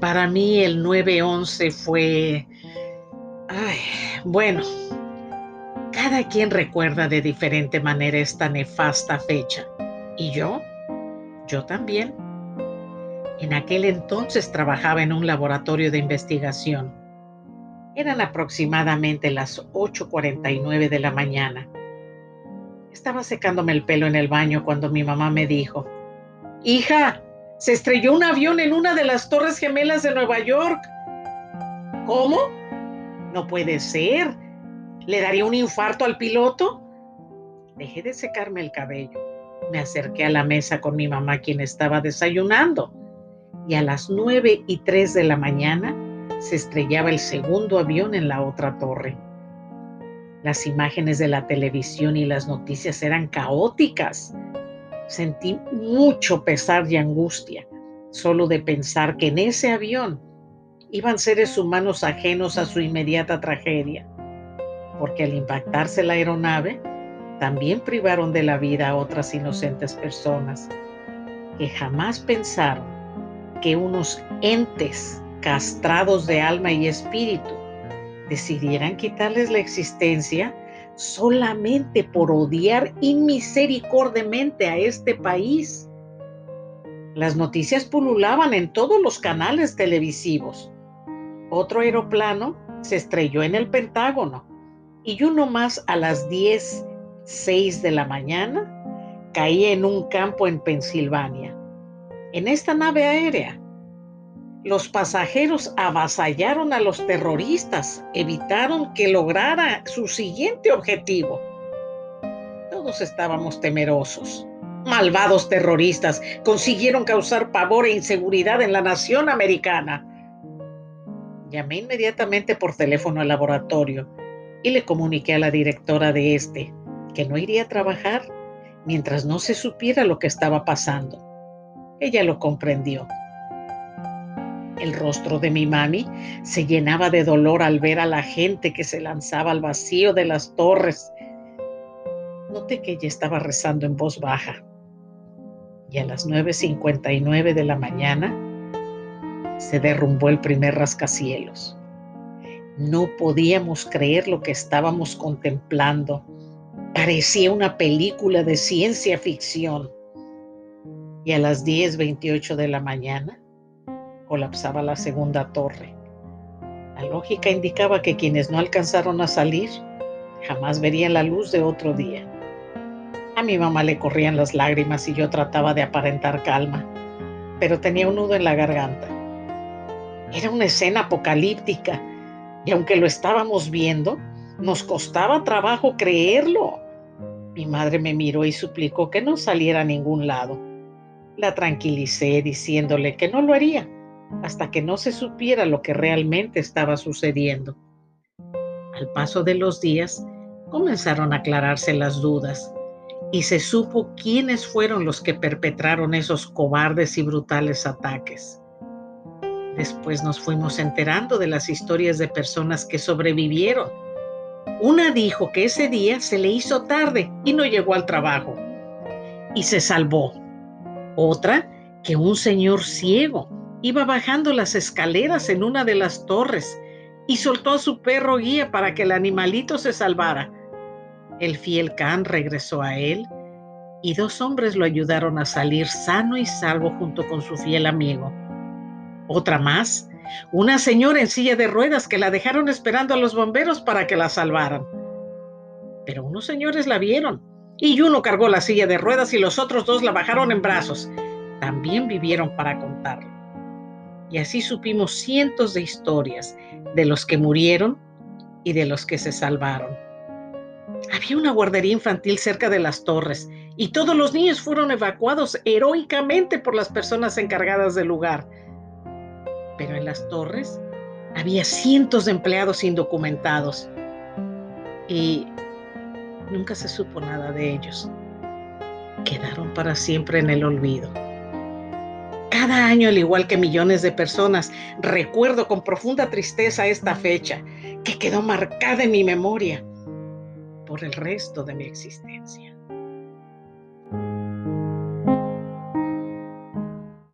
Para mí el 9-11 fue... Ay, bueno, cada quien recuerda de diferente manera esta nefasta fecha. ¿Y yo? Yo también. En aquel entonces trabajaba en un laboratorio de investigación. Eran aproximadamente las 8.49 de la mañana. Estaba secándome el pelo en el baño cuando mi mamá me dijo, Hija, se estrelló un avión en una de las torres gemelas de Nueva York. ¿Cómo? No puede ser. ¿Le daría un infarto al piloto? Dejé de secarme el cabello. Me acerqué a la mesa con mi mamá, quien estaba desayunando. Y a las nueve y tres de la mañana se estrellaba el segundo avión en la otra torre. Las imágenes de la televisión y las noticias eran caóticas. Sentí mucho pesar y angustia solo de pensar que en ese avión iban seres humanos ajenos a su inmediata tragedia, porque al impactarse la aeronave, también privaron de la vida a otras inocentes personas que jamás pensaron que unos entes castrados de alma y espíritu decidieran quitarles la existencia solamente por odiar inmisericordiamente a este país. Las noticias pululaban en todos los canales televisivos. Otro aeroplano se estrelló en el Pentágono y uno más a las 10, 6 de la mañana caía en un campo en Pensilvania. En esta nave aérea los pasajeros avasallaron a los terroristas, evitaron que lograra su siguiente objetivo. Todos estábamos temerosos. Malvados terroristas consiguieron causar pavor e inseguridad en la nación americana. Llamé inmediatamente por teléfono al laboratorio y le comuniqué a la directora de este que no iría a trabajar mientras no se supiera lo que estaba pasando. Ella lo comprendió el rostro de mi mami se llenaba de dolor al ver a la gente que se lanzaba al vacío de las torres. Noté que ella estaba rezando en voz baja. Y a las 9.59 de la mañana se derrumbó el primer rascacielos. No podíamos creer lo que estábamos contemplando. Parecía una película de ciencia ficción. Y a las 10.28 de la mañana colapsaba la segunda torre. La lógica indicaba que quienes no alcanzaron a salir jamás verían la luz de otro día. A mi mamá le corrían las lágrimas y yo trataba de aparentar calma, pero tenía un nudo en la garganta. Era una escena apocalíptica y aunque lo estábamos viendo, nos costaba trabajo creerlo. Mi madre me miró y suplicó que no saliera a ningún lado. La tranquilicé diciéndole que no lo haría hasta que no se supiera lo que realmente estaba sucediendo. Al paso de los días, comenzaron a aclararse las dudas y se supo quiénes fueron los que perpetraron esos cobardes y brutales ataques. Después nos fuimos enterando de las historias de personas que sobrevivieron. Una dijo que ese día se le hizo tarde y no llegó al trabajo y se salvó. Otra que un señor ciego Iba bajando las escaleras en una de las torres y soltó a su perro guía para que el animalito se salvara. El fiel Can regresó a él y dos hombres lo ayudaron a salir sano y salvo junto con su fiel amigo. Otra más, una señora en silla de ruedas que la dejaron esperando a los bomberos para que la salvaran. Pero unos señores la vieron y uno cargó la silla de ruedas y los otros dos la bajaron en brazos. También vivieron para contarlo. Y así supimos cientos de historias de los que murieron y de los que se salvaron. Había una guardería infantil cerca de las torres y todos los niños fueron evacuados heroicamente por las personas encargadas del lugar. Pero en las torres había cientos de empleados indocumentados y nunca se supo nada de ellos. Quedaron para siempre en el olvido. Cada año, al igual que millones de personas, recuerdo con profunda tristeza esta fecha que quedó marcada en mi memoria por el resto de mi existencia.